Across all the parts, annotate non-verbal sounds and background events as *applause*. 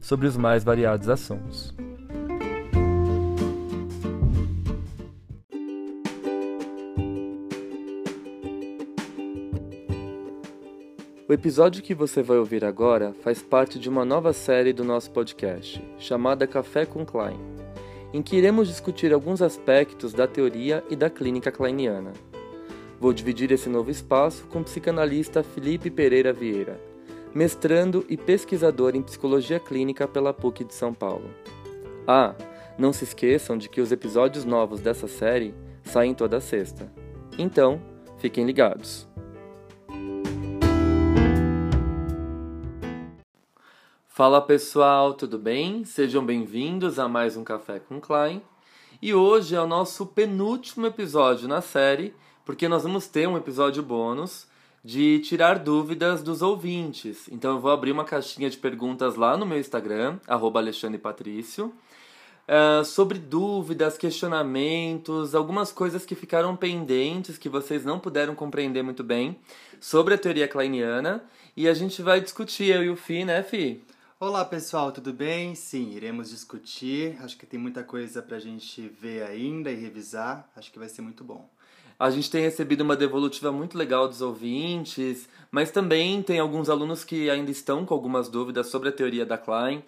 sobre os mais variados assuntos. O episódio que você vai ouvir agora faz parte de uma nova série do nosso podcast, chamada Café com Klein, em que iremos discutir alguns aspectos da teoria e da clínica kleiniana. Vou dividir esse novo espaço com o psicanalista Felipe Pereira Vieira, mestrando e pesquisador em psicologia clínica pela PUC de São Paulo. Ah, não se esqueçam de que os episódios novos dessa série saem toda sexta. Então, fiquem ligados. Fala pessoal, tudo bem? Sejam bem-vindos a mais um Café com Klein. E hoje é o nosso penúltimo episódio na série, porque nós vamos ter um episódio bônus de tirar dúvidas dos ouvintes. Então eu vou abrir uma caixinha de perguntas lá no meu Instagram, Alexandre Patrício, uh, sobre dúvidas, questionamentos, algumas coisas que ficaram pendentes, que vocês não puderam compreender muito bem, sobre a teoria kleiniana. E a gente vai discutir, eu e o Fi, né, Fi? Olá pessoal, tudo bem? Sim, iremos discutir. Acho que tem muita coisa pra gente ver ainda e revisar. Acho que vai ser muito bom. A gente tem recebido uma devolutiva muito legal dos ouvintes, mas também tem alguns alunos que ainda estão com algumas dúvidas sobre a teoria da Klein.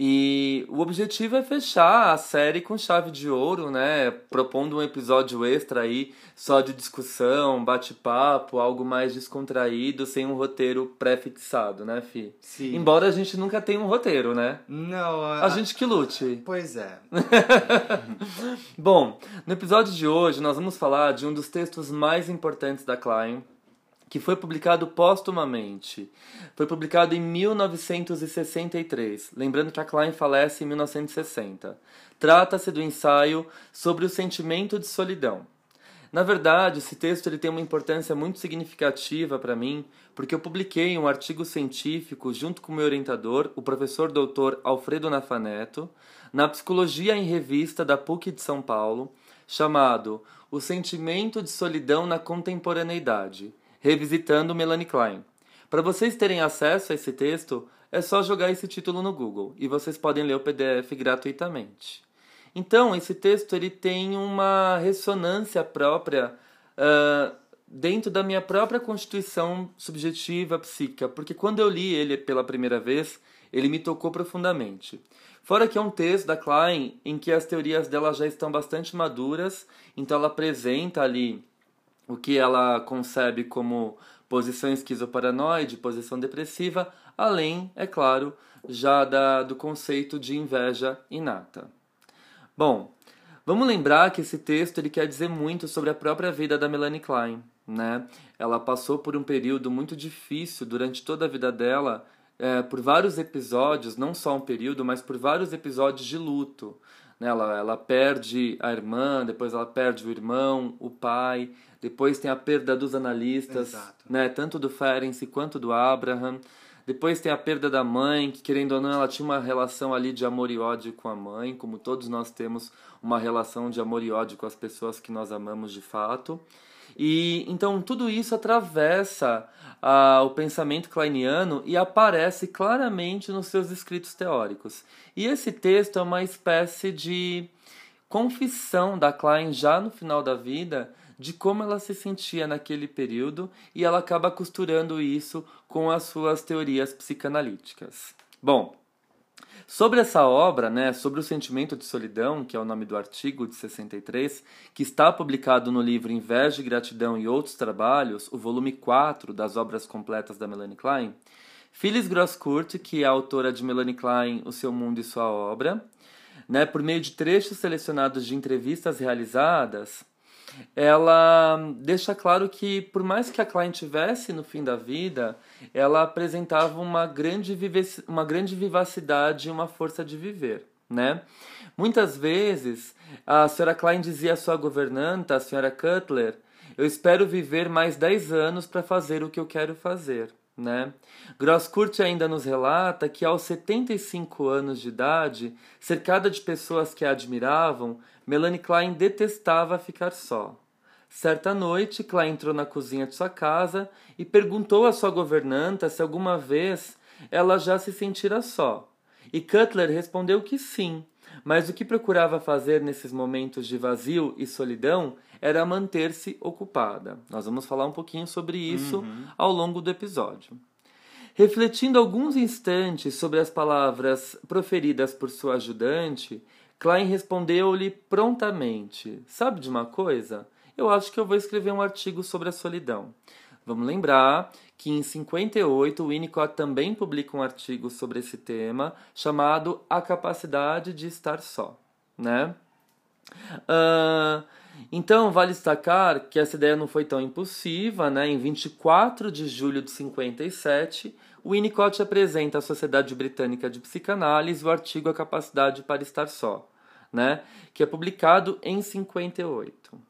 E o objetivo é fechar a série com chave de ouro, né? Propondo um episódio extra aí, só de discussão, bate-papo, algo mais descontraído, sem um roteiro pré-fixado, né, Fi? Sim. Embora a gente nunca tenha um roteiro, né? Não. A, a gente que lute. Pois é. *laughs* Bom, no episódio de hoje nós vamos falar de um dos textos mais importantes da Klein, que foi publicado póstumamente. Foi publicado em 1963, lembrando que a Klein falece em 1960. Trata-se do ensaio sobre o sentimento de solidão. Na verdade, esse texto ele tem uma importância muito significativa para mim, porque eu publiquei um artigo científico junto com meu orientador, o professor Dr. Alfredo Nafaneto, na Psicologia em Revista da PUC de São Paulo, chamado O Sentimento de Solidão na Contemporaneidade revisitando Melanie Klein. Para vocês terem acesso a esse texto, é só jogar esse título no Google e vocês podem ler o PDF gratuitamente. Então, esse texto ele tem uma ressonância própria uh, dentro da minha própria constituição subjetiva psíquica, porque quando eu li ele pela primeira vez, ele me tocou profundamente. Fora que é um texto da Klein em que as teorias dela já estão bastante maduras, então ela apresenta ali o que ela concebe como posição esquizoparanoide, posição depressiva, além, é claro, já da, do conceito de inveja inata. Bom, vamos lembrar que esse texto ele quer dizer muito sobre a própria vida da Melanie Klein. Né? Ela passou por um período muito difícil durante toda a vida dela, é, por vários episódios, não só um período, mas por vários episódios de luto. Né? Ela, ela perde a irmã, depois ela perde o irmão, o pai, depois tem a perda dos analistas, né? tanto do Ferenc quanto do Abraham. Depois tem a perda da mãe, que querendo ou não, ela tinha uma relação ali de amor e ódio com a mãe, como todos nós temos uma relação de amor e ódio com as pessoas que nós amamos de fato. E então tudo isso atravessa ah, o pensamento kleiniano e aparece claramente nos seus escritos teóricos. E esse texto é uma espécie de confissão da Klein já no final da vida de como ela se sentia naquele período e ela acaba costurando isso com as suas teorias psicanalíticas. Bom, sobre essa obra, né, sobre o sentimento de solidão, que é o nome do artigo de 63, que está publicado no livro Inveja Gratidão e Outros Trabalhos, o volume 4 das obras completas da Melanie Klein, Phyllis Grosskurt, que é autora de Melanie Klein, O Seu Mundo e Sua Obra, né, por meio de trechos selecionados de entrevistas realizadas, ela deixa claro que, por mais que a Klein tivesse no fim da vida, ela apresentava uma grande, uma grande vivacidade e uma força de viver. Né? Muitas vezes, a senhora Klein dizia à sua governanta, a senhora Cutler, eu espero viver mais 10 anos para fazer o que eu quero fazer. Né? Grosskurt ainda nos relata que aos 75 anos de idade, cercada de pessoas que a admiravam, Melanie Klein detestava ficar só. Certa noite, Klein entrou na cozinha de sua casa e perguntou à sua governanta se alguma vez ela já se sentira só. E Cutler respondeu que sim, mas o que procurava fazer nesses momentos de vazio e solidão era manter-se ocupada. Nós vamos falar um pouquinho sobre isso uhum. ao longo do episódio. Refletindo alguns instantes sobre as palavras proferidas por sua ajudante, Klein respondeu-lhe prontamente: Sabe de uma coisa? Eu acho que eu vou escrever um artigo sobre a solidão. Vamos lembrar que em 58 o Winnicott também publica um artigo sobre esse tema chamado A Capacidade de Estar Só. Né? Uh, então, vale destacar que essa ideia não foi tão impulsiva. Né? Em 24 de julho de 57, o Winnicott apresenta à Sociedade Britânica de Psicanálise o artigo A Capacidade para Estar Só, né? que é publicado em 58.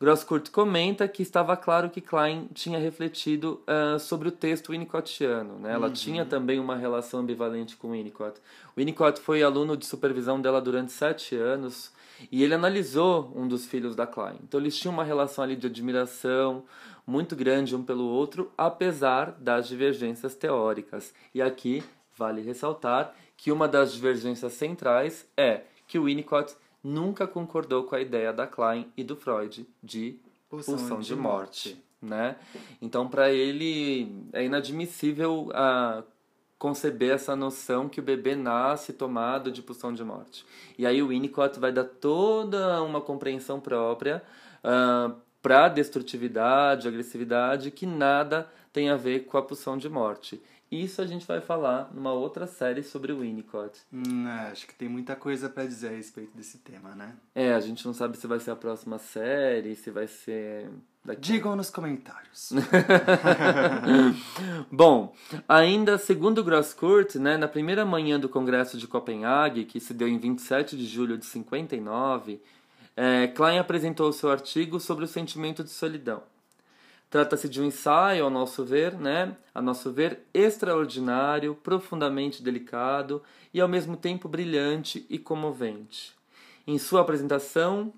Grosskurt comenta que estava claro que Klein tinha refletido uh, sobre o texto winnicottiano. Né? Ela uhum. tinha também uma relação ambivalente com Winnicott. Winnicott foi aluno de supervisão dela durante sete anos e ele analisou um dos filhos da Klein. Então eles tinham uma relação ali de admiração muito grande um pelo outro, apesar das divergências teóricas. E aqui vale ressaltar que uma das divergências centrais é que o Winnicott nunca concordou com a ideia da Klein e do Freud de pulsão, pulsão de, de, morte, morte. Né? Então, para ele, é inadmissível a conceber essa noção que o bebê nasce tomado de pulsão de morte. E aí o Winnicott vai dar toda uma compreensão própria uh, para destrutividade, agressividade, que nada tem a ver com a pulsão de morte. Isso a gente vai falar numa outra série sobre o Winnicott. Hum, é, acho que tem muita coisa para dizer a respeito desse tema, né? É, a gente não sabe se vai ser a próxima série, se vai ser. Daqui. Digam nos comentários. *laughs* Bom, ainda segundo Grosskurt, né, na primeira manhã do Congresso de Copenhague, que se deu em 27 de julho de 59, é, Klein apresentou seu artigo sobre o sentimento de solidão. Trata-se de um ensaio, ao nosso ver, né, a nosso ver, extraordinário, profundamente delicado e ao mesmo tempo brilhante e comovente. Em sua apresentação,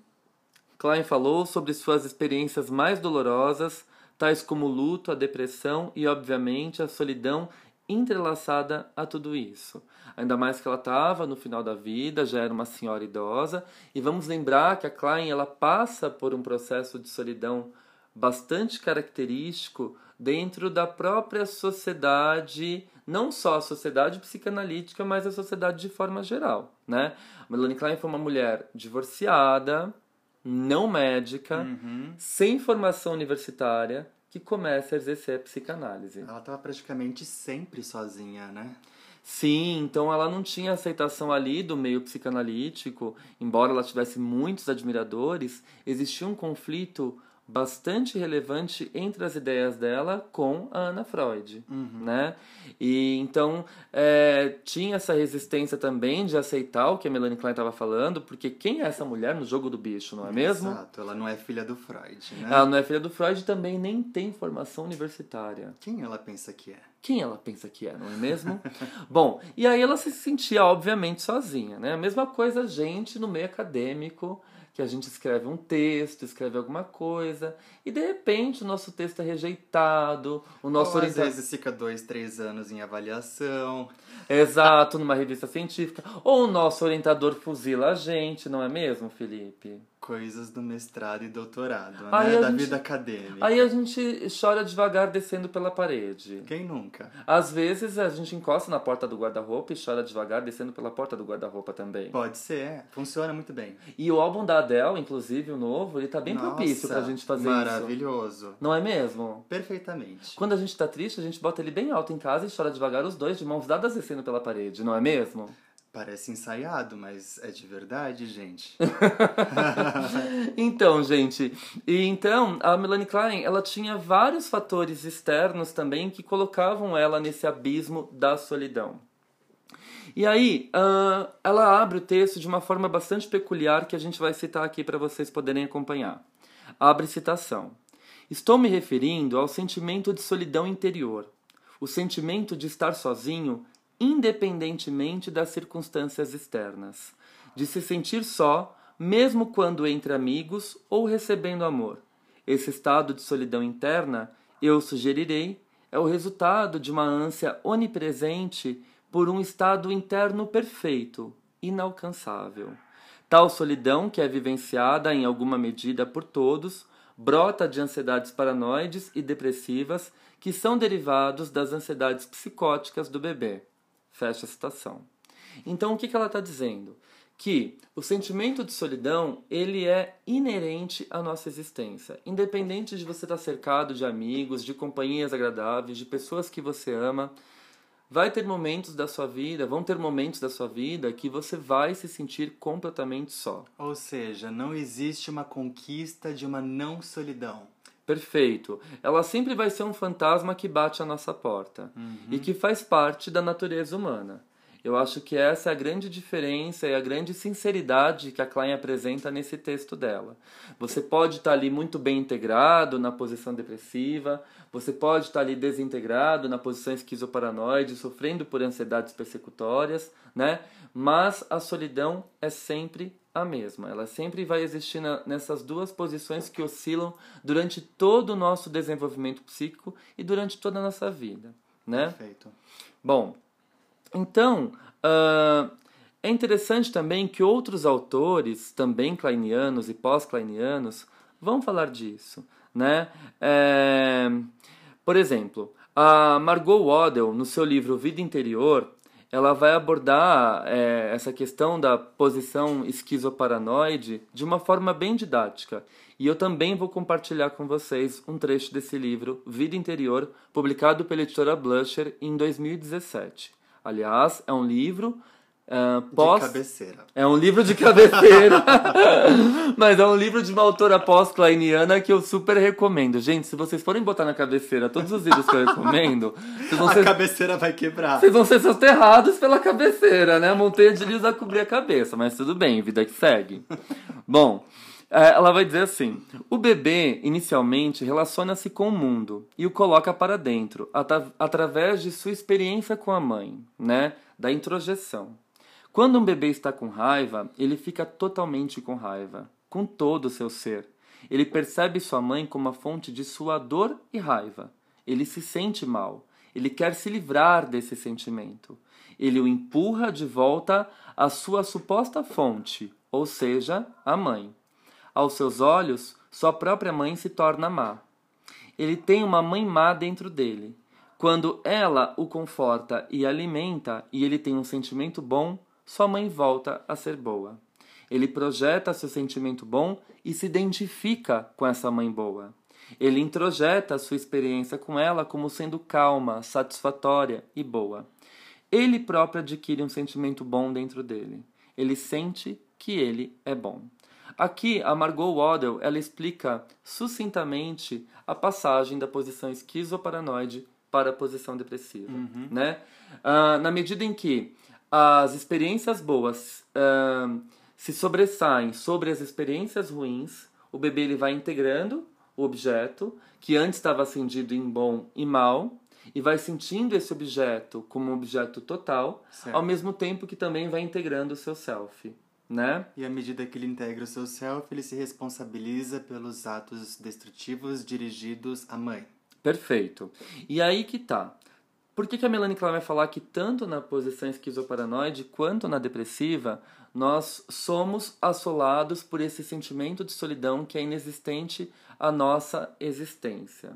Klein falou sobre suas experiências mais dolorosas, tais como o luto, a depressão e, obviamente, a solidão entrelaçada a tudo isso. Ainda mais que ela estava no final da vida, já era uma senhora idosa, e vamos lembrar que a Klein ela passa por um processo de solidão bastante característico dentro da própria sociedade, não só a sociedade psicanalítica, mas a sociedade de forma geral, né? Melanie Klein foi uma mulher divorciada, não médica, uhum. sem formação universitária, que começa a exercer a psicanálise. Ela estava praticamente sempre sozinha, né? Sim, então ela não tinha aceitação ali do meio psicanalítico, embora ela tivesse muitos admiradores, existia um conflito bastante relevante entre as ideias dela com a Ana Freud, uhum. né? E então é, tinha essa resistência também de aceitar o que a Melanie Klein estava falando, porque quem é essa mulher no jogo do bicho, não é mesmo? Exato, ela não é filha do Freud, né? Ela não é filha do Freud e também nem tem formação universitária. Quem ela pensa que é? Quem ela pensa que é, não é mesmo? *laughs* Bom, e aí ela se sentia obviamente sozinha, né? A mesma coisa a gente no meio acadêmico que a gente escreve um texto, escreve alguma coisa, e de repente o nosso texto é rejeitado, o nosso Ou às vezes fica dois, três anos em avaliação. Exato, numa revista científica. Ou o nosso orientador fuzila a gente, não é mesmo, Felipe? Coisas do mestrado e doutorado, aí né? Da gente, vida acadêmica. Aí a gente chora devagar descendo pela parede. Quem nunca? Às vezes a gente encosta na porta do guarda-roupa e chora devagar descendo pela porta do guarda-roupa também. Pode ser, funciona muito bem. E o álbum da Adele, inclusive, o novo, ele tá bem Nossa, propício pra gente fazer maravilhoso. isso. Maravilhoso. Não é mesmo? Perfeitamente. Quando a gente tá triste, a gente bota ele bem alto em casa e chora devagar os dois de mãos dadas descendo pela parede, não é mesmo? Parece ensaiado, mas é de verdade, gente. *laughs* então, gente, e então a Melanie Klein, ela tinha vários fatores externos também que colocavam ela nesse abismo da solidão. E aí, uh, ela abre o texto de uma forma bastante peculiar que a gente vai citar aqui para vocês poderem acompanhar. Abre citação. Estou me referindo ao sentimento de solidão interior, o sentimento de estar sozinho independentemente das circunstâncias externas, de se sentir só, mesmo quando entre amigos ou recebendo amor. Esse estado de solidão interna, eu sugerirei, é o resultado de uma ânsia onipresente por um estado interno perfeito, inalcançável. Tal solidão, que é vivenciada em alguma medida por todos, brota de ansiedades paranoides e depressivas que são derivados das ansiedades psicóticas do bebê. Fecha a citação. Então, o que, que ela está dizendo? Que o sentimento de solidão ele é inerente à nossa existência. Independente de você estar cercado de amigos, de companhias agradáveis, de pessoas que você ama, vai ter momentos da sua vida, vão ter momentos da sua vida que você vai se sentir completamente só. Ou seja, não existe uma conquista de uma não solidão. Perfeito. Ela sempre vai ser um fantasma que bate à nossa porta uhum. e que faz parte da natureza humana. Eu acho que essa é a grande diferença e a grande sinceridade que a Klein apresenta nesse texto dela. Você pode estar ali muito bem integrado na posição depressiva, você pode estar ali desintegrado na posição esquizoparanoide, sofrendo por ansiedades persecutórias, né? Mas a solidão é sempre a mesma. Ela sempre vai existir na, nessas duas posições que oscilam durante todo o nosso desenvolvimento psíquico e durante toda a nossa vida. Né? Perfeito. Bom, então uh, é interessante também que outros autores, também kleinianos e pós-kleinianos, vão falar disso. Né? É, por exemplo, a Margot Waddell, no seu livro Vida Interior, ela vai abordar é, essa questão da posição esquizoparanoide de uma forma bem didática. E eu também vou compartilhar com vocês um trecho desse livro, Vida Interior, publicado pela editora Blusher em 2017. Aliás, é um livro Uh, pós... De cabeceira. É um livro de cabeceira. *laughs* Mas é um livro de uma autora pós-kleiniana que eu super recomendo. Gente, se vocês forem botar na cabeceira todos os livros que eu recomendo. a ser... cabeceira vai quebrar. Vocês vão ser soterrados pela cabeceira, né? A montanha de livros vai cobrir a cabeça. Mas tudo bem, vida que segue. Bom. É, ela vai dizer assim: o bebê inicialmente relaciona-se com o mundo e o coloca para dentro, através de sua experiência com a mãe, né? Da introjeção. Quando um bebê está com raiva, ele fica totalmente com raiva, com todo o seu ser. Ele percebe sua mãe como a fonte de sua dor e raiva. Ele se sente mal. Ele quer se livrar desse sentimento. Ele o empurra de volta à sua suposta fonte, ou seja, a mãe. Aos seus olhos, sua própria mãe se torna má. Ele tem uma mãe má dentro dele. Quando ela o conforta e alimenta e ele tem um sentimento bom, sua mãe volta a ser boa. Ele projeta seu sentimento bom e se identifica com essa mãe boa. Ele introjeta sua experiência com ela como sendo calma, satisfatória e boa. Ele próprio adquire um sentimento bom dentro dele. Ele sente que ele é bom. Aqui, a Margot Waddell ela explica sucintamente a passagem da posição esquizoparanoide para a posição depressiva. Uhum. Né? Ah, na medida em que as experiências boas uh, se sobressaem sobre as experiências ruins, o bebê ele vai integrando o objeto, que antes estava acendido em bom e mal, e vai sentindo esse objeto como um objeto total, certo. ao mesmo tempo que também vai integrando o seu self. Né? E à medida que ele integra o seu self, ele se responsabiliza pelos atos destrutivos dirigidos à mãe. Perfeito. E aí que tá. Por que, que a Melanie Klein vai falar que tanto na posição esquizoparanoide quanto na depressiva nós somos assolados por esse sentimento de solidão que é inexistente à nossa existência?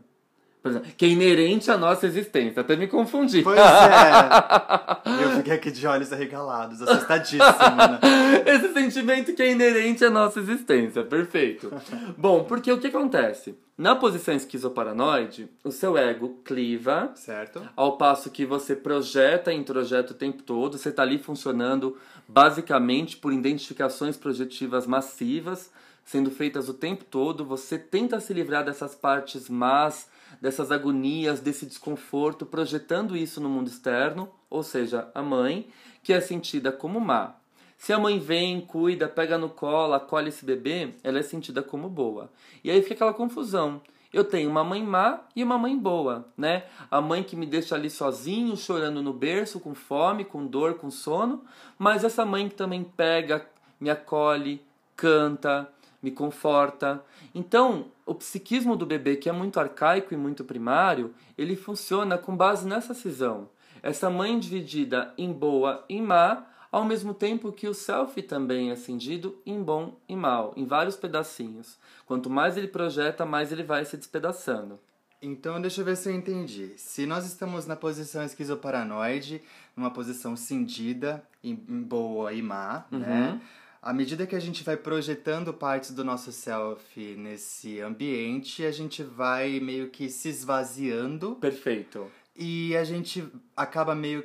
Exemplo, que é inerente à nossa existência. Até me confundi. Pois é. Eu fiquei aqui de olhos arregalados, assustadíssima, né? *laughs* Esse sentimento que é inerente à nossa existência. Perfeito. Bom, porque o que acontece? Na posição esquizoparanoide, o seu ego cliva, Certo? ao passo que você projeta e introjeta o tempo todo. Você está ali funcionando basicamente por identificações projetivas massivas, sendo feitas o tempo todo. Você tenta se livrar dessas partes más, dessas agonias, desse desconforto, projetando isso no mundo externo, ou seja, a mãe, que é sentida como má. Se a mãe vem, cuida, pega no colo, acolhe esse bebê, ela é sentida como boa. E aí fica aquela confusão. Eu tenho uma mãe má e uma mãe boa, né? A mãe que me deixa ali sozinho, chorando no berço, com fome, com dor, com sono, mas essa mãe que também pega, me acolhe, canta, me conforta. Então, o psiquismo do bebê, que é muito arcaico e muito primário, ele funciona com base nessa cisão. Essa mãe dividida em boa e má, ao mesmo tempo que o self também é cindido em bom e mal, em vários pedacinhos. Quanto mais ele projeta, mais ele vai se despedaçando. Então, deixa eu ver se eu entendi. Se nós estamos na posição esquizoparanoide, numa posição cindida, em boa e má, né? À medida que a gente vai projetando partes do nosso self nesse ambiente, a gente vai meio que se esvaziando Perfeito. e a gente acaba meio.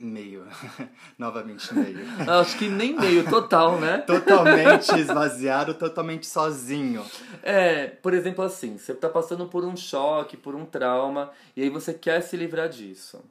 Meio. *laughs* novamente meio. Acho que nem meio total, né? *laughs* totalmente esvaziado, totalmente sozinho. É, por exemplo, assim, você tá passando por um choque, por um trauma, e aí você quer se livrar disso.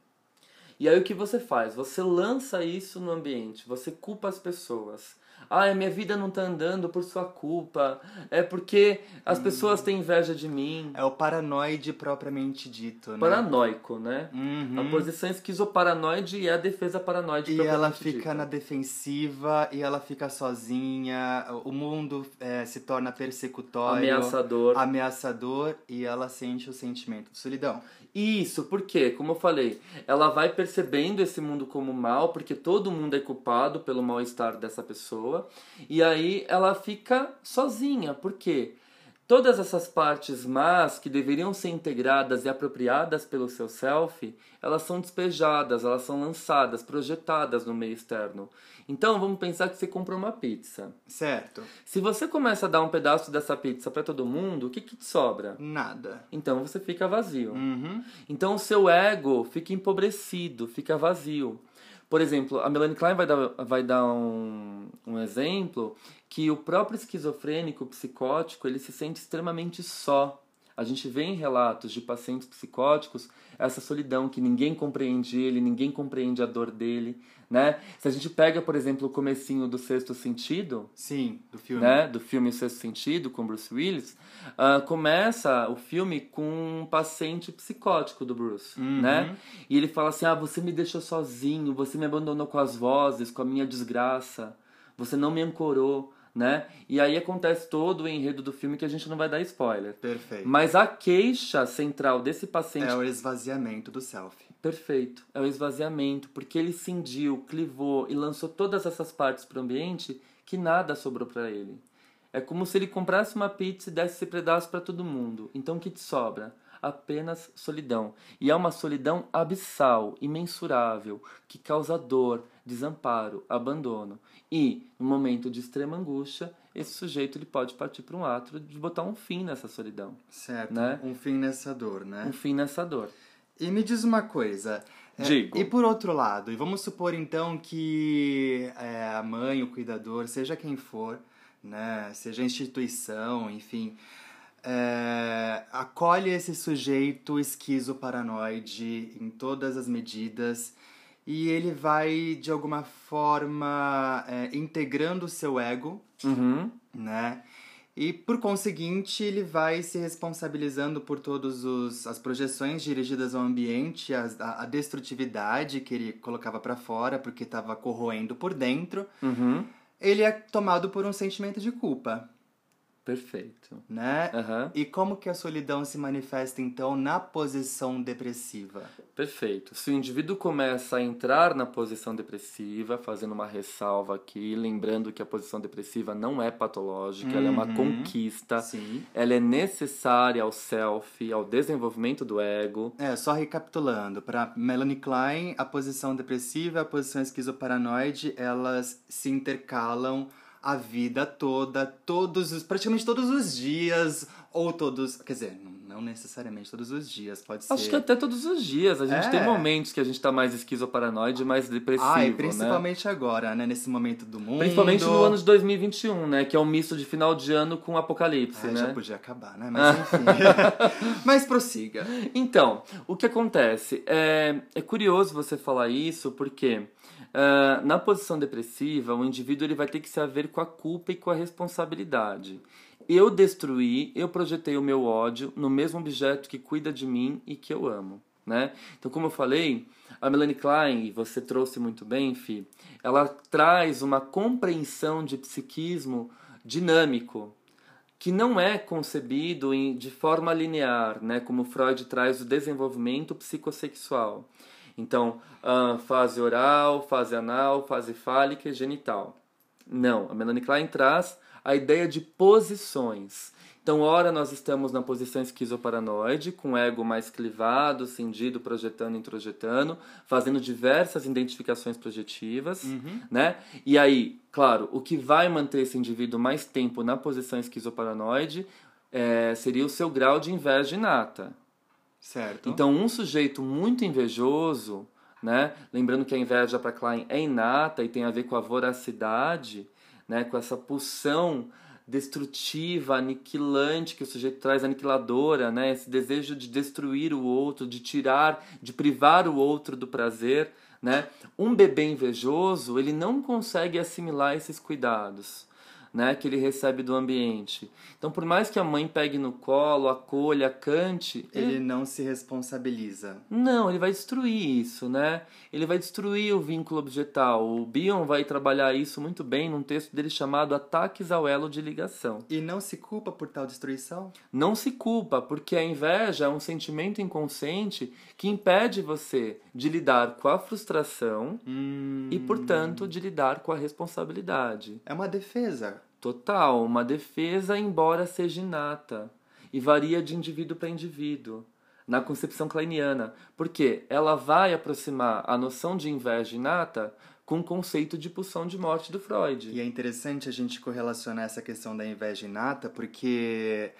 E aí o que você faz? Você lança isso no ambiente, você culpa as pessoas. Ah, a minha vida não tá andando por sua culpa. É porque as pessoas têm inveja de mim. É o paranoide propriamente dito, né? Paranoico, né? Uhum. A posição esquizoparanoide e a defesa paranoide E ela fica dita. na defensiva e ela fica sozinha. O mundo é, se torna persecutório, Ameaçador. ameaçador e ela sente o sentimento de solidão. Isso, porque, como eu falei, ela vai percebendo esse mundo como mal, porque todo mundo é culpado pelo mal-estar dessa pessoa, e aí ela fica sozinha, porque todas essas partes más que deveriam ser integradas e apropriadas pelo seu self, elas são despejadas, elas são lançadas, projetadas no meio externo. Então, vamos pensar que você compra uma pizza. Certo? Se você começa a dar um pedaço dessa pizza para todo mundo, o que, que te sobra? Nada. Então você fica vazio. Uhum. Então o seu ego fica empobrecido, fica vazio. Por exemplo, a Melanie Klein vai dar, vai dar um, um exemplo que o próprio esquizofrênico, psicótico, ele se sente extremamente só. A gente vê em relatos de pacientes psicóticos essa solidão, que ninguém compreende ele, ninguém compreende a dor dele, né? Se a gente pega, por exemplo, o comecinho do Sexto Sentido, Sim, do filme. né, do filme O Sexto Sentido, com Bruce Willis, ah, começa o filme com um paciente psicótico do Bruce, Uhum. né? E ele fala assim, ah, você me deixou sozinho, você me abandonou com as vozes, com a minha desgraça, você não me ancorou, né? E aí acontece todo o enredo do filme que a gente não vai dar spoiler. Perfeito. Mas a queixa central desse paciente É o esvaziamento do self. Perfeito. É o esvaziamento, porque ele cindiu, clivou e lançou todas essas partes para o ambiente que nada sobrou para ele. É como se ele comprasse uma pizza e desse esse pedaço para todo mundo. Então o que te sobra? Apenas solidão. E é uma solidão abissal, imensurável, que causa dor, desamparo, abandono. E, no momento de extrema angústia, esse sujeito ele pode partir para um ato de botar um fim nessa solidão. Certo. Né? Um fim nessa dor, né? Um fim nessa dor. E me diz uma coisa. é, Digo. E por outro lado, e vamos supor então que é, a mãe, o cuidador, seja quem for, né, seja a instituição, enfim, é, acolhe esse sujeito esquizo-paranoide em todas as medidas e ele vai, de alguma forma, é, integrando o seu ego Uhum. né? E por conseguinte, ele vai se responsabilizando por todas as projeções dirigidas ao ambiente, a, a destrutividade que ele colocava para fora porque estava corroendo por dentro. Uhum. Ele é tomado por um sentimento de culpa. Perfeito. Né? Aham. E como que a solidão se manifesta, então, na posição depressiva? Perfeito. Se o indivíduo começa a entrar na posição depressiva, fazendo uma ressalva aqui, lembrando que a posição depressiva não é patológica, ela é uma Uhum. conquista, Sim. ela é necessária ao self, ao desenvolvimento do ego. É, só recapitulando, para Melanie Klein, a posição depressiva e a posição esquizoparanoide, elas se intercalam a vida toda, todos os, praticamente todos os dias, ou todos, quer dizer, não necessariamente todos os dias, pode ser. Acho que até todos os dias. A gente É. tem momentos que a gente tá mais esquizoparanoide, mais depressivo, Ah, e né? principalmente agora, né, nesse momento do mundo. Principalmente no ano de 2021, né? Que é um misto de final de ano com apocalipse, Ai, né? já podia acabar, né? Mas enfim. *laughs* Mas prossiga. Então, o que acontece? É, é curioso você falar isso porque ah, na posição depressiva, o indivíduo ele vai ter que se haver com a culpa e com a responsabilidade. Eu destruí, eu projetei o meu ódio no mesmo objeto que cuida de mim e que eu amo. Né? Então, como eu falei, a Melanie Klein, você trouxe muito bem, Fi, ela traz uma compreensão de psiquismo dinâmico, que não é concebido de forma linear, né, como Freud traz o desenvolvimento psicossexual. Então, ah, fase oral, fase anal, fase fálica e genital. Não, a Melanie Klein traz a ideia de posições. Então, ora nós estamos na posição esquizoparanoide, com o ego mais clivado, cindido, projetando, introjetando, fazendo diversas identificações projetivas, né? E aí, claro, o que vai manter esse indivíduo mais tempo na posição esquizoparanoide é, seria o seu grau de inveja inata. Certo. Então, um sujeito muito invejoso, né? Lembrando que a inveja para Klein é inata e tem a ver com a voracidade, né? Com essa pulsão destrutiva, aniquilante que o sujeito traz, aniquiladora, né? Esse desejo de destruir o outro, de tirar, de privar o outro do prazer, né? Um bebê invejoso, ele não consegue assimilar esses cuidados né, que ele recebe do ambiente. Então, por mais que a mãe pegue no colo, acolha, cante, Ele não se responsabiliza. não, ele vai destruir isso, né? Ele vai destruir o vínculo objetal. O Bion vai trabalhar isso muito bem num texto dele chamado Ataques ao Elo de Ligação. E não se culpa por tal destruição? Não se culpa, porque a inveja é um sentimento inconsciente que impede você de lidar com a frustração Hum, e, portanto, de lidar com a responsabilidade. é uma defesa. Total, uma defesa, embora seja inata, e varia de indivíduo para indivíduo, na concepção kleiniana, porque ela vai aproximar a noção de inveja inata com o conceito de pulsão de morte do Freud. E é interessante a gente correlacionar essa questão da inveja inata, porque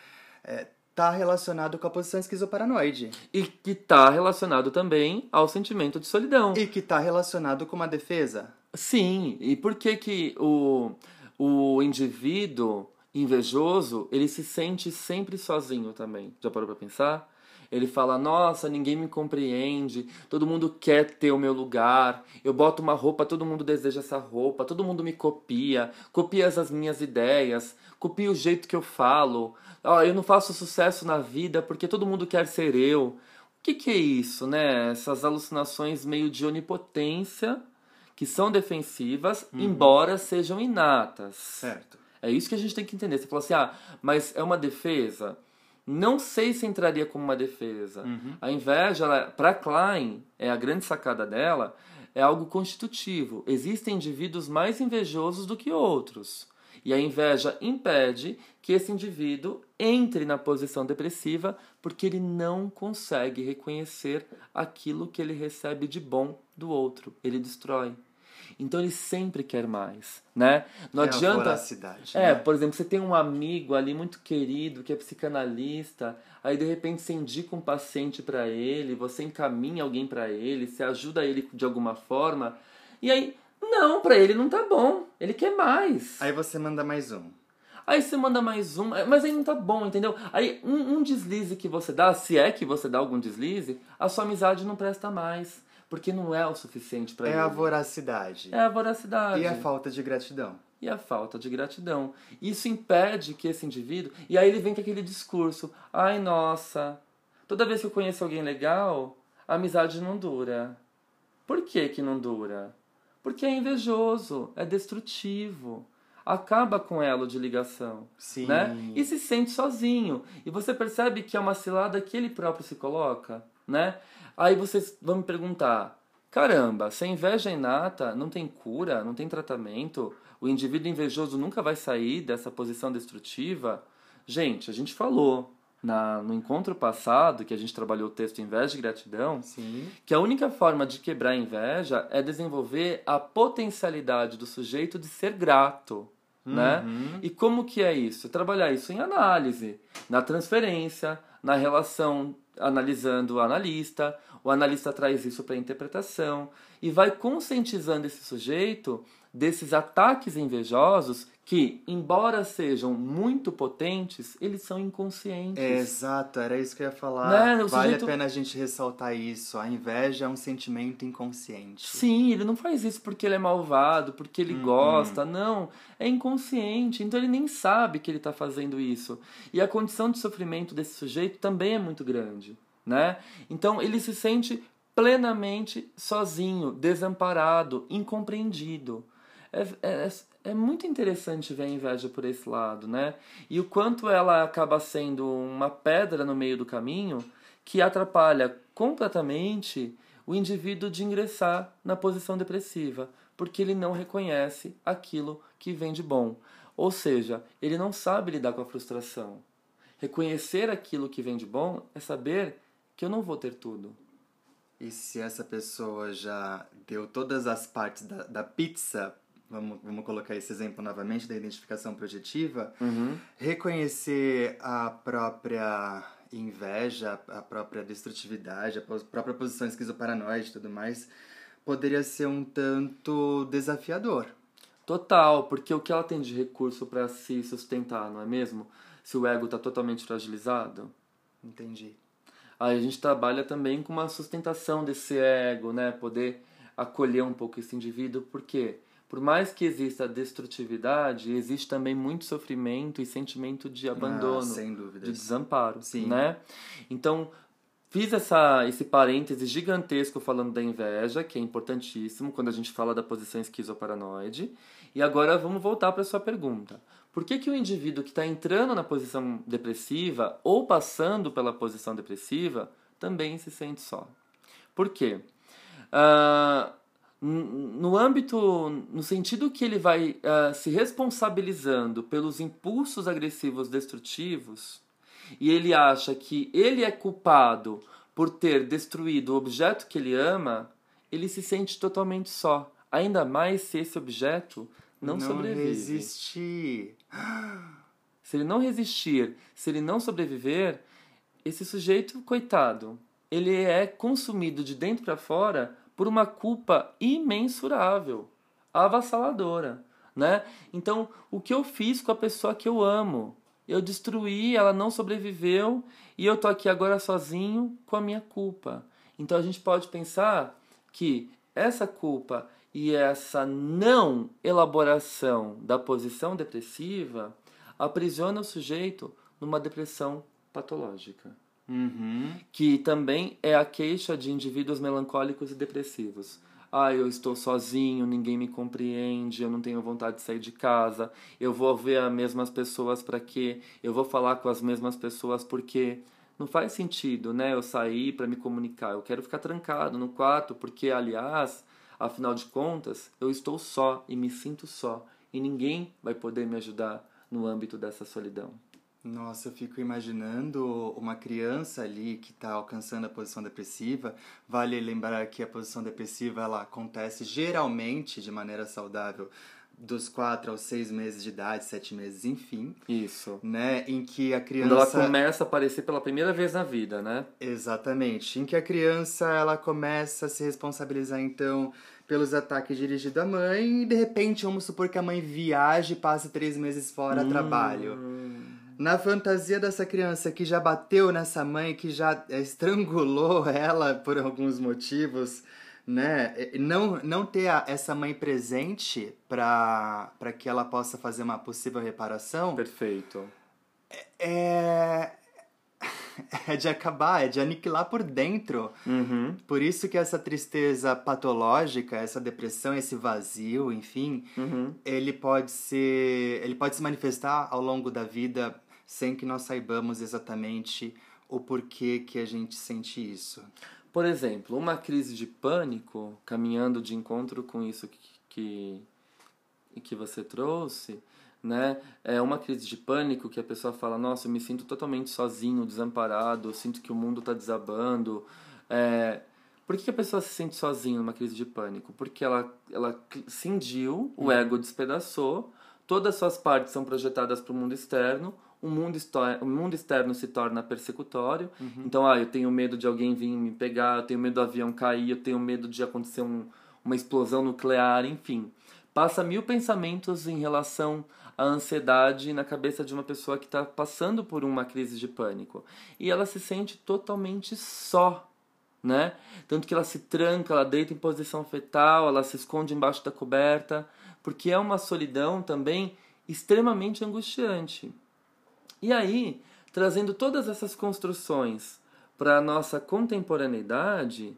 está relacionado com a posição esquizoparanoide. E que está relacionado também ao sentimento de solidão. E que está relacionado com uma defesa. Sim, e por que que o, o indivíduo invejoso, ele se sente sempre sozinho também? Já parou pra pensar? Ele fala, nossa, ninguém me compreende, todo mundo quer ter o meu lugar, eu boto uma roupa, todo mundo deseja essa roupa, todo mundo me copia, copia as minhas ideias, copia o jeito que eu falo, ó, eu não faço sucesso na vida porque todo mundo quer ser eu. O que, que é isso, né? Essas alucinações meio de onipotência que são defensivas, embora sejam inatas. Certo. É isso que a gente tem que entender. Você falou assim, ah, mas é uma defesa? Não sei se entraria como uma defesa. A inveja, para Klein, é a grande sacada dela, é algo constitutivo. Existem indivíduos mais invejosos do que outros. E a inveja impede que esse indivíduo entre na posição depressiva porque ele não consegue reconhecer aquilo que ele recebe de bom do outro. Ele destrói. Então ele sempre quer mais, né? Não é adianta. É, né? por exemplo, você tem um amigo ali muito querido que é psicanalista, aí de repente você indica um paciente para ele, você encaminha alguém para ele, você ajuda ele de alguma forma, e aí não, para ele não tá bom, ele quer mais. Aí você manda mais um. Aí você manda mais um, mas aí não tá bom, entendeu? Aí um, um deslize que você dá, se é que você dá algum deslize, a sua amizade não presta mais, porque não é o suficiente para É ele. a voracidade. É a voracidade E a falta de gratidão. e a falta de gratidão. Isso impede que esse indivíduo. E aí ele vem com aquele discurso: ai nossa, toda vez que eu conheço alguém legal, a amizade não dura. Por que, que não dura? Porque é invejoso, é destrutivo. acaba com elo de ligação, Sim. né? E se sente sozinho. E você percebe que é uma cilada que ele próprio se coloca, né? Aí vocês vão me perguntar: caramba, se a inveja é inata, não tem cura, não tem tratamento, o indivíduo invejoso nunca vai sair dessa posição destrutiva? Gente, a gente falou na, no encontro passado, que a gente trabalhou o texto Inveja e Gratidão, Sim. que a única forma de quebrar a inveja é desenvolver a potencialidade do sujeito de ser grato. Né? E como que é isso? Trabalhar isso em análise, na transferência, na relação analisando o analista, o analista traz isso para a interpretação e vai conscientizando esse sujeito desses ataques invejosos que, embora sejam muito potentes, eles são inconscientes. É, exato, era isso que eu ia falar. Né, Vale sujeito- a pena a gente ressaltar isso. A inveja é um sentimento inconsciente. Sim, ele não faz isso porque ele é malvado, porque ele gosta, não. É inconsciente, então ele nem sabe que ele está fazendo isso. E a condição de sofrimento desse sujeito também é muito grande, né? Então ele se sente plenamente sozinho, desamparado, incompreendido. É, é, é muito interessante ver a inveja por esse lado, né? E o quanto ela acaba sendo uma pedra no meio do caminho que atrapalha completamente o indivíduo de ingressar na posição depressiva, porque ele não reconhece aquilo que vem de bom. Ou seja, ele não sabe lidar com a frustração. Reconhecer aquilo que vem de bom é saber que eu não vou ter tudo. E se essa pessoa já deu todas as partes da, da pizza, vamos, vamos colocar esse exemplo novamente, da identificação projetiva, reconhecer a própria inveja, a própria destrutividade, a própria posição esquizoparanoide e tudo mais, poderia ser um tanto desafiador. Total, porque o que ela tem de recurso para se sustentar, não é mesmo? Se o ego está totalmente fragilizado. Entendi. Aí a gente trabalha também com uma sustentação desse ego, né? Poder acolher um pouco esse indivíduo, porque por mais que exista destrutividade, existe também muito sofrimento e sentimento de abandono, Ah, sem dúvidas. de desamparo, Sim. né? Então, fiz essa, esse parêntese gigantesco falando da inveja, que é importantíssimo quando a gente fala da posição esquizoparanoide. E agora vamos voltar para a sua pergunta. Por que, que o indivíduo que está entrando na posição depressiva ou passando pela posição depressiva também se sente só? Por quê? Ah, n- no âmbito, no sentido que ele vai ah, se responsabilizando pelos impulsos agressivos destrutivos, e ele acha que ele é culpado por ter destruído o objeto que ele ama, ele se sente totalmente só. Ainda mais se esse objeto não, sobrevive. resistir. Se ele não resistir, se ele não sobreviver, esse sujeito, coitado, ele é consumido de dentro para fora por uma culpa imensurável, avassaladora, né? Então, o que eu fiz com a pessoa que eu amo? Eu destruí, ela não sobreviveu e eu tô aqui agora sozinho com a minha culpa. Então a gente pode pensar que essa culpa e essa não elaboração da posição depressiva aprisiona o sujeito numa depressão patológica, Uhum. que também é a queixa de indivíduos melancólicos e depressivos. Ah, eu estou sozinho, ninguém me compreende, eu não tenho vontade de sair de casa, eu vou ver as mesmas pessoas para quê? Eu vou falar com as mesmas pessoas porque não faz sentido, né? Eu sair para me comunicar, eu quero ficar trancado no quarto porque, aliás, afinal de contas, eu estou só e me sinto só e ninguém vai poder me ajudar no âmbito dessa solidão. Nossa, eu fico imaginando uma criança ali que está alcançando a posição depressiva. Vale lembrar que a posição depressiva ela acontece geralmente de maneira saudável dos 4 aos 6 meses de idade, 7 meses, enfim, Isso. né? Em que a Quando criança. ela começa a aparecer pela primeira vez na vida, né? Exatamente. Em que a criança ela começa a se responsabilizar então pelos ataques dirigidos à mãe e de repente vamos supor que a mãe viaje e passe três meses fora a trabalho. Na fantasia dessa criança que já bateu nessa mãe, que já estrangulou *laughs* ela por alguns motivos, né? Não, não ter a- essa mãe presente para que ela possa fazer uma possível reparação Perfeito. é, *laughs* é de acabar, é de aniquilar por dentro. Uhum. Por isso que essa tristeza patológica, essa depressão, esse vazio, enfim, Uhum. ele pode ser, ele pode se manifestar ao longo da vida sem que nós saibamos exatamente o porquê que a gente sente isso. Por exemplo, uma crise de pânico, caminhando de encontro com isso que, que, que você trouxe, né? É uma crise de pânico que a pessoa fala: Nossa, eu me sinto totalmente sozinho, desamparado, eu sinto que o mundo está desabando. É... Por que a pessoa se sente sozinha numa crise de pânico? Porque ela, ela cindiu, o ego despedaçou, todas as suas partes são projetadas para o mundo externo, o mundo, o mundo externo se torna persecutório. Então, ah, eu tenho medo de alguém vir me pegar, eu tenho medo do avião cair, eu tenho medo de acontecer um, uma explosão nuclear, enfim. Passa mil pensamentos em relação à ansiedade na cabeça de uma pessoa que está passando por uma crise de pânico. E ela se sente totalmente só, né? Tanto que ela se tranca, ela deita em posição fetal, ela se esconde embaixo da coberta, porque é uma solidão também extremamente angustiante. E aí, trazendo todas essas construções para a nossa contemporaneidade,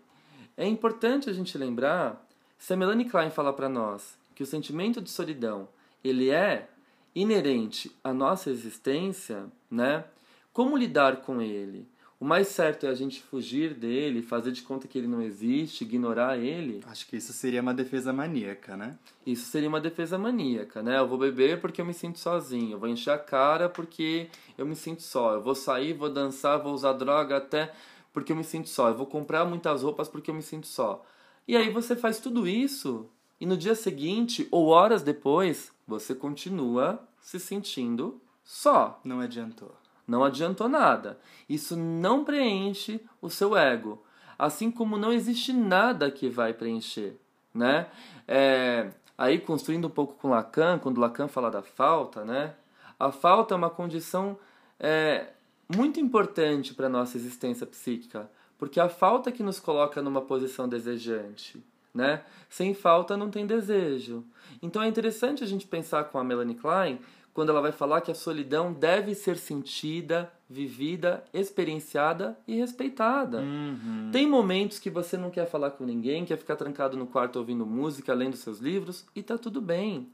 é importante a gente lembrar, se a Melanie Klein falar para nós que o sentimento de solidão, ele é inerente à nossa existência, né? Como lidar com ele? O mais certo é a gente fugir dele, fazer de conta que ele não existe, ignorar ele. Acho que isso seria uma defesa maníaca, né? Isso seria uma defesa maníaca, né? Eu vou beber porque eu me sinto sozinho, eu vou encher a cara porque eu me sinto só, eu vou sair, vou dançar, vou usar droga até porque eu me sinto só, eu vou comprar muitas roupas porque eu me sinto só. E aí você faz tudo isso e no dia seguinte ou horas depois você continua se sentindo só. Não adiantou. Não adiantou nada. Isso não preenche o seu ego. Assim como não existe nada que vai preencher. Né? É, aí, construindo um pouco com Lacan, quando Lacan fala da falta, né? a falta é uma condição é, muito importante para nossa existência psíquica. Porque a falta é que nos coloca numa posição desejante. Né? Sem falta não tem desejo. Então é interessante a gente pensar com a Melanie Klein quando ela vai falar que a solidão deve ser sentida, vivida, experienciada e respeitada. Uhum. Tem momentos que você não quer falar com ninguém, quer ficar trancado no quarto ouvindo música, lendo seus livros e tá tudo bem.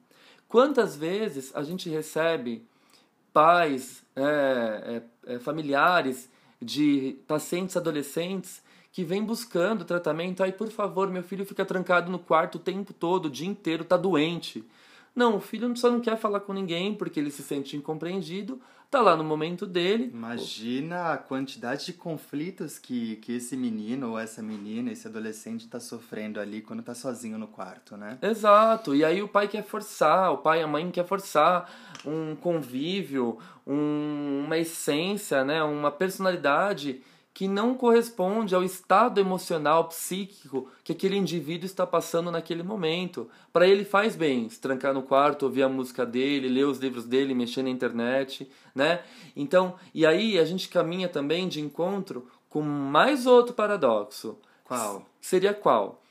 Quantas vezes a gente recebe pais, é, é, é, familiares de pacientes adolescentes que vêm buscando tratamento, aí por favor, meu filho fica trancado no quarto o tempo todo, o dia inteiro, tá doente. Não, o filho só não quer falar com ninguém porque ele se sente incompreendido, tá lá no momento dele. Imagina a quantidade de conflitos que, que esse menino ou essa menina, esse adolescente está sofrendo ali quando tá sozinho no quarto, né? Exato, e aí o pai quer forçar, o pai e a mãe quer forçar um convívio, um, uma essência, né, uma personalidade que não corresponde ao estado emocional, psíquico que aquele indivíduo está passando naquele momento. Para ele faz bem se trancar no quarto, ouvir a música dele, ler os livros dele, mexer na internet, né? Então, e aí a gente caminha também de encontro com mais outro paradoxo. Qual? Seria qual?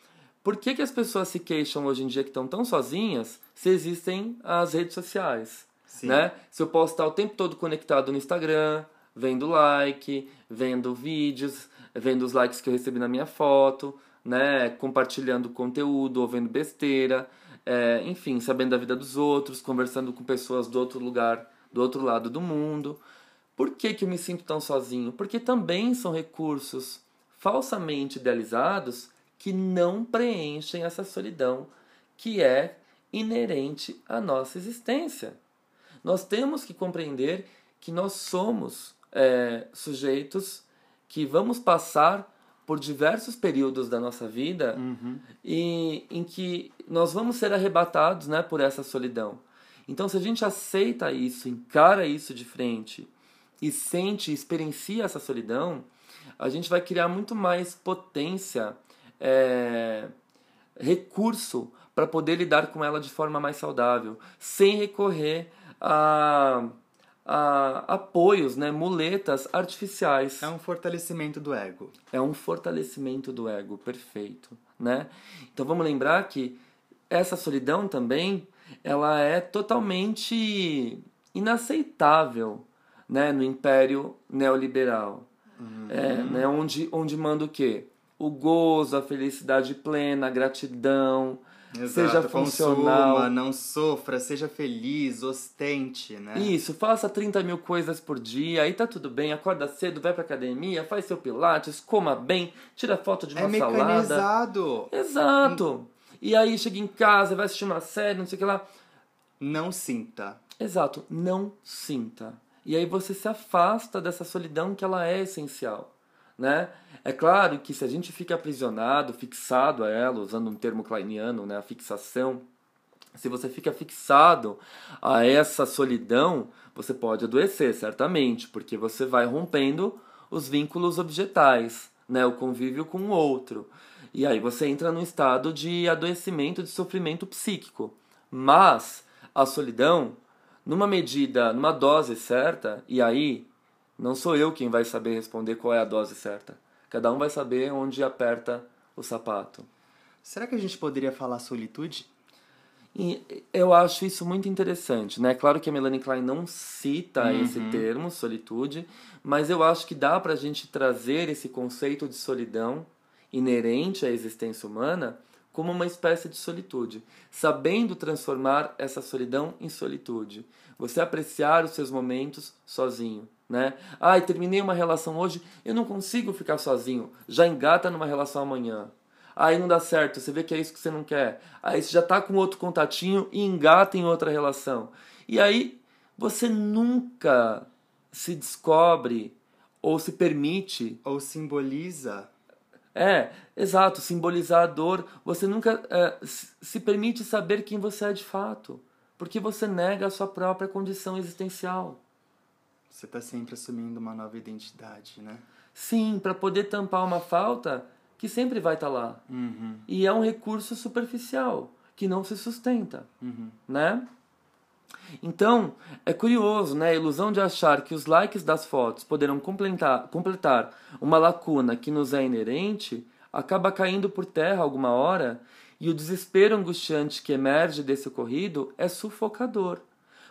Por que, que as pessoas se queixam hoje em dia que estão tão sozinhas se existem as redes sociais? Sim. Né? Se eu posso estar o tempo todo conectado no Instagram, vendo like, vendo vídeos, vendo os likes que eu recebi na minha foto, né? compartilhando conteúdo, ou vendo besteira, é, enfim, sabendo da vida dos outros, conversando com pessoas do outro lugar, do outro lado do mundo. Por que, que eu me sinto tão sozinho? Porque também são recursos falsamente idealizados que não preenchem essa solidão que é inerente à nossa existência. Nós temos que compreender que nós somos é, sujeitos que vamos passar por diversos períodos da nossa vida Uhum. e em que nós vamos ser arrebatados né, por essa solidão. Então, se a gente aceita isso, encara isso de frente e sente, experiencia essa solidão, a gente vai criar muito mais potência, é, recurso para poder lidar com ela de forma mais saudável, sem recorrer a, apoios, né, muletas artificiais. É um fortalecimento do ego. É um fortalecimento do ego, perfeito, né? Então vamos lembrar que essa solidão também, ela é totalmente inaceitável, né, no império neoliberal. Uhum. É, né? onde, onde manda o quê? O gozo, a felicidade plena, a gratidão, Exato, seja funcional. Consuma, não sofra, seja feliz, ostente, né? Isso, faça 30 mil coisas por dia, aí tá tudo bem, acorda cedo, vai pra academia, faz seu pilates, coma bem, tira foto de uma é salada. É mecanizado. Exato. E aí chega em casa, vai assistir uma série, não sei o que lá. Não sinta. Exato, não sinta. E aí você se afasta dessa solidão que ela é essencial, né? É claro que se a gente fica aprisionado, fixado a ela, usando um termo kleiniano, né, a fixação, se você fica fixado a essa solidão, você pode adoecer, certamente, porque você vai rompendo os vínculos objetais, né, o convívio com o outro. E aí você entra num estado de adoecimento, de sofrimento psíquico. Mas a solidão, numa medida, numa dose certa, e aí não sou eu quem vai saber responder qual é a dose certa. Cada um vai saber onde aperta o sapato. Será que a gente poderia falar solitude? E eu acho isso muito interessante, né? Claro que a Melanie Klein não cita uhum. esse termo, solitude, mas eu acho que dá para a gente trazer esse conceito de solidão inerente à existência humana como uma espécie de solitude, sabendo transformar essa solidão em solitude. Você apreciar os seus momentos sozinho, né? Ai, terminei uma relação hoje, eu não consigo ficar sozinho. Já engata numa relação amanhã. Aí não dá certo, você vê que é isso que você não quer. Aí você já tá com outro contatinho e engata em outra relação. E aí você nunca se descobre ou se permite ou simboliza é, exato, simbolizar a dor. Você nunca é, se permite saber quem você é de fato, porque você nega a sua própria condição existencial. Você está sempre assumindo uma nova identidade, né? Sim, para poder tampar uma falta que sempre vai estar tá lá. Uhum. E é um recurso superficial, que não se sustenta, uhum. né? Então, é curioso, né? A ilusão de achar que os likes das fotos poderão completar, completar uma lacuna que nos é inerente acaba caindo por terra alguma hora e o desespero angustiante que emerge desse ocorrido é sufocador.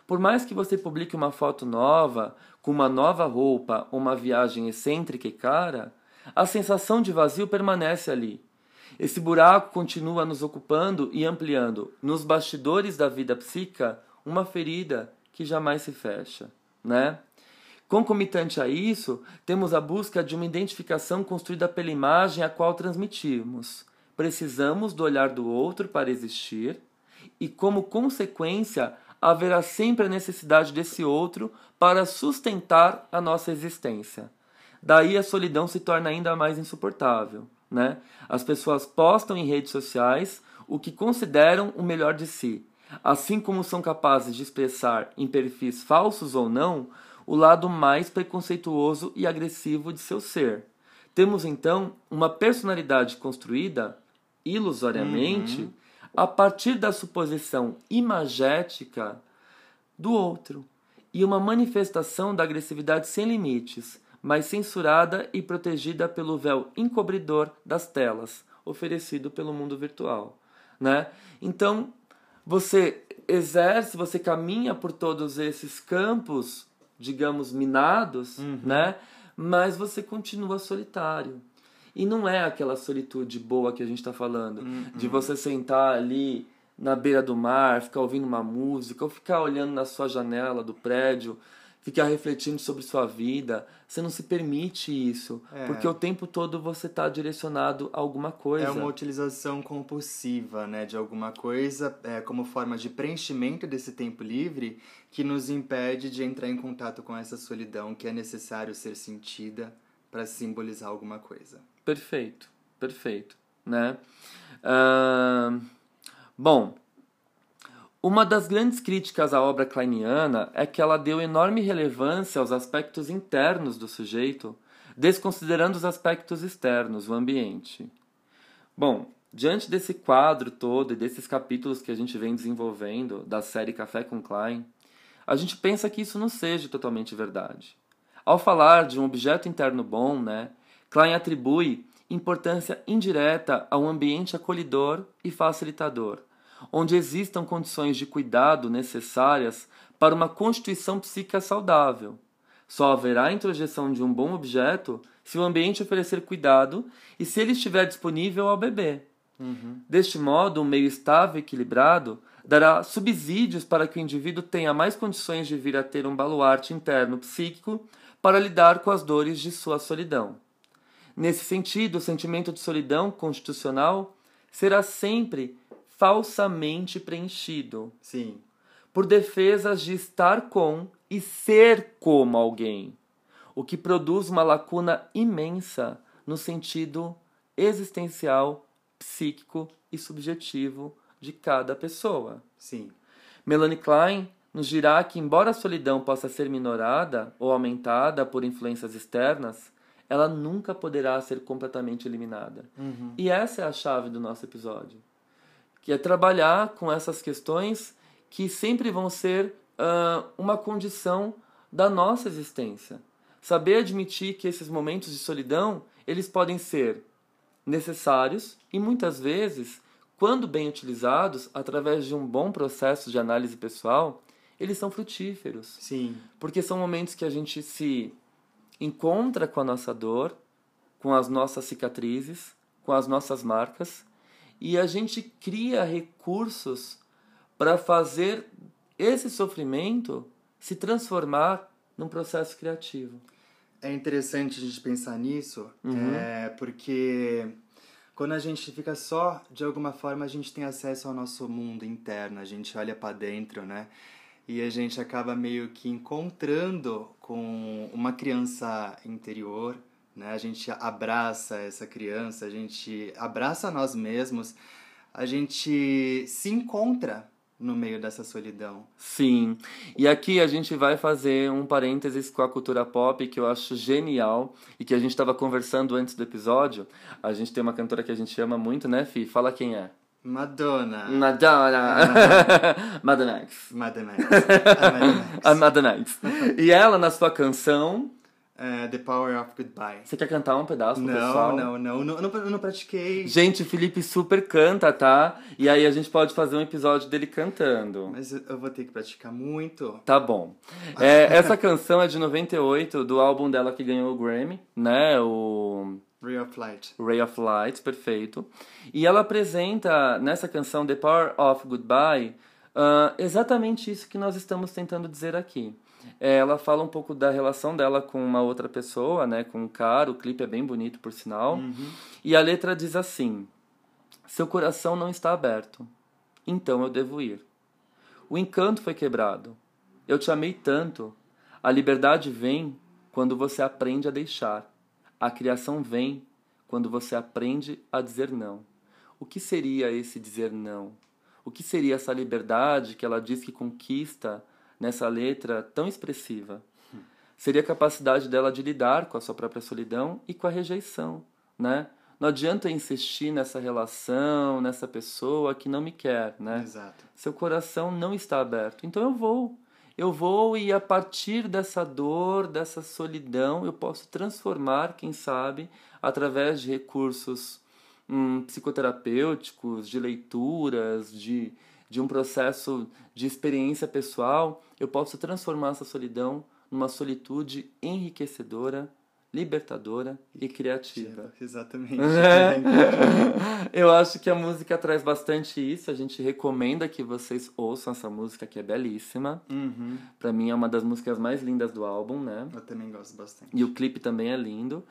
Por mais que você publique uma foto nova, com uma nova roupa ou uma viagem excêntrica e cara, a sensação de vazio permanece ali. Esse buraco continua nos ocupando e ampliando, nos bastidores da vida psíquica, uma ferida que jamais se fecha, né? Concomitante a isso, temos a busca de uma identificação construída pela imagem a qual transmitimos. Precisamos do olhar do outro para existir, e como consequência, haverá sempre a necessidade desse outro para sustentar a nossa existência. Daí a solidão se torna ainda mais insuportável. Né? As pessoas postam em redes sociais o que consideram o melhor de si, assim como são capazes de expressar em perfis falsos ou não o lado mais preconceituoso e agressivo de seu ser. Temos então uma personalidade construída ilusoriamente uhum. a partir da suposição imagética do outro e uma manifestação da agressividade sem limites, mas censurada e protegida pelo véu encobridor das telas oferecido pelo mundo virtual, né? Então, você exerce, você caminha por todos esses campos, digamos, minados, uhum. né? Mas você continua solitário. E não é aquela solitude boa que a gente está falando, uhum. de você sentar ali na beira do mar, ficar ouvindo uma música, ou ficar olhando na sua janela do prédio ficar refletindo sobre sua vida. Você não se permite isso, é. porque o tempo todo você está direcionado a alguma coisa. É uma utilização compulsiva, né, de alguma coisa, é, como forma de preenchimento desse tempo livre, que nos impede de entrar em contato com essa solidão que é necessário ser sentida para simbolizar alguma coisa. Perfeito, perfeito, né? Uh, bom, uma das grandes críticas à obra kleiniana é que ela deu enorme relevância aos aspectos internos do sujeito, desconsiderando os aspectos externos, o ambiente. Bom, diante desse quadro todo e desses capítulos que a gente vem desenvolvendo da série Café com Klein, a gente pensa que isso não seja totalmente verdade. Ao falar de um objeto interno bom, né, Klein atribui importância indireta a um ambiente acolhedor e facilitador, onde existam condições de cuidado necessárias para uma constituição psíquica saudável. Só haverá introjeção de um bom objeto se o ambiente oferecer cuidado e se ele estiver disponível ao bebê. Uhum. Deste modo, um meio estável e equilibrado dará subsídios para que o indivíduo tenha mais condições de vir a ter um baluarte interno psíquico para lidar com as dores de sua solidão. Nesse sentido, o sentimento de solidão constitucional será sempre falsamente preenchido Sim. por defesas de estar com e ser como alguém, o que produz uma lacuna imensa no sentido existencial, psíquico e subjetivo de cada pessoa. Sim. Melanie Klein nos dirá que, embora a solidão possa ser minorada ou aumentada por influências externas, ela nunca poderá ser completamente eliminada. Uhum. E essa é a chave do nosso episódio, que é trabalhar com essas questões que sempre vão ser ah, uma condição da nossa existência. Saber admitir que esses momentos de solidão eles podem ser necessários e muitas vezes, quando bem utilizados através de um bom processo de análise pessoal, eles são frutíferos. Sim. Porque são momentos que a gente se encontra com a nossa dor, com as nossas cicatrizes, com as nossas marcas, e a gente cria recursos para fazer esse sofrimento se transformar num processo criativo. É interessante a gente pensar nisso, Uhum. é, porque quando a gente fica só, de alguma forma a gente tem acesso ao nosso mundo interno, a gente olha para dentro, né? E a gente acaba meio que encontrando com uma criança interior, né? A gente abraça essa criança, a gente abraça nós mesmos, a gente se encontra no meio dessa solidão. Sim. E aqui a gente vai fazer um parênteses com a cultura pop que eu acho genial e que a gente estava conversando antes do episódio. A gente tem uma cantora que a gente ama muito, né, Fi? Fala quem é. Madonna. Madonna. *laughs* Madonna X. Madonna. A Madonna. *laughs* A Madonna X. E ela, na sua canção... É, The Power of Goodbye. Você quer cantar um pedaço pro Não, pessoal? não, não, não, não, não pratiquei. Gente, o Felipe super canta, tá? E aí a gente pode fazer um episódio dele cantando. Mas eu eu vou ter que praticar muito. Tá bom. É, essa *laughs* canção é de 98, do álbum dela que ganhou o Grammy, né? O Real Flight. Ray of Light, perfeito. E ela apresenta nessa canção The Power of Goodbye ah, exatamente isso que nós estamos tentando dizer aqui. É, ela fala um pouco da relação dela com uma outra pessoa, né, com um cara. O clipe é bem bonito, por sinal. E a letra diz assim: Seu coração não está aberto, então eu devo ir. O encanto foi quebrado. Eu te amei tanto. A liberdade vem quando você aprende a deixar. A criação vem quando você aprende a dizer não. O que seria esse dizer não? O que seria essa liberdade que ela diz que conquista nessa letra tão expressiva? Seria a capacidade dela de lidar com a sua própria solidão e com a rejeição, né? Não adianta insistir nessa relação, nessa pessoa que não me quer, né? Exato. Seu coração não está aberto. Então eu vou. Eu vou e a partir dessa dor, dessa solidão, eu posso transformar, quem sabe, através de recursos hum, psicoterapêuticos, de leituras, de, de um processo de experiência pessoal, eu posso transformar essa solidão numa solitude enriquecedora, libertadora e criativa. Exatamente. *laughs* Eu acho que a música traz bastante isso. A gente recomenda que vocês ouçam essa música que é belíssima. Uhum. Pra mim é uma das músicas mais lindas do álbum, né? Eu também gosto bastante. E o clipe também é lindo.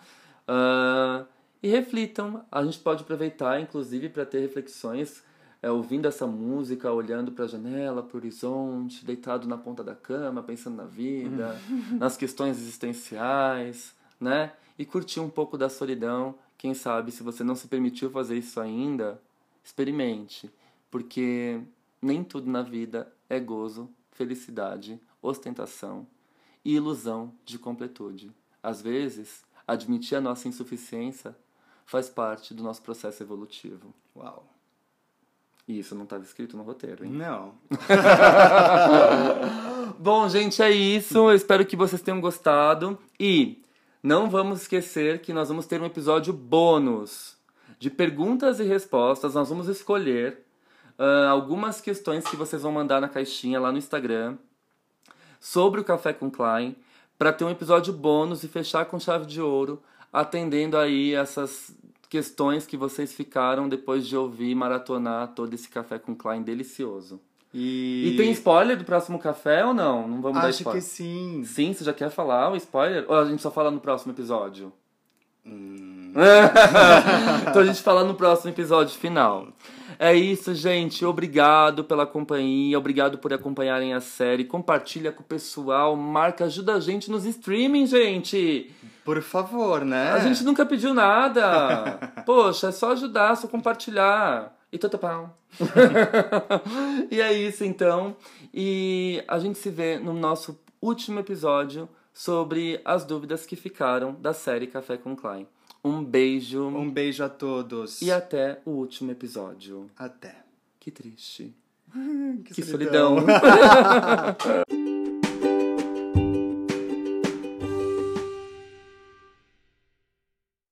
Ah, e reflitam. A gente pode aproveitar, inclusive, para ter reflexões é, ouvindo essa música, olhando para a janela, para o horizonte, deitado na ponta da cama, pensando na vida, nas questões existenciais, né? E curtir um pouco da solidão. Quem sabe, se você não se permitiu fazer isso ainda, experimente. Porque nem tudo na vida é gozo, felicidade, ostentação e ilusão de completude. Às vezes, admitir a nossa insuficiência faz parte do nosso processo evolutivo. Uau. E isso não estava escrito no roteiro, hein? Não. *laughs* Bom, gente, é isso. Eu espero que vocês tenham gostado. E não vamos esquecer que nós vamos ter um episódio bônus de perguntas e respostas. Nós vamos escolher ah, algumas questões que vocês vão mandar na caixinha lá no Instagram sobre o Café com Klein para ter um episódio bônus e fechar com chave de ouro atendendo aí essas questões que vocês ficaram depois de ouvir maratonar todo esse café com Klein delicioso. E, E tem spoiler do próximo café ou não? Não vamos dar Acho spoiler. que sim. Sim, você já quer falar o spoiler? Ou a gente só fala no próximo episódio? Hum, *laughs* então a gente fala no próximo episódio final. É isso, gente. Obrigado pela companhia. Obrigado por acompanharem a série. Compartilha com o pessoal. Marca, ajuda a gente nos streaming, gente. por favor, né? A gente nunca pediu nada. *laughs* Poxa, é só ajudar, só compartilhar. E tudo pau. *laughs* e é isso então. E a gente se vê no nosso último episódio sobre as dúvidas que ficaram da série Café com Klein. Um beijo Um beijo a todos. e até o último episódio. até. Que triste. *laughs* Que, Que solidão. solidão. *laughs*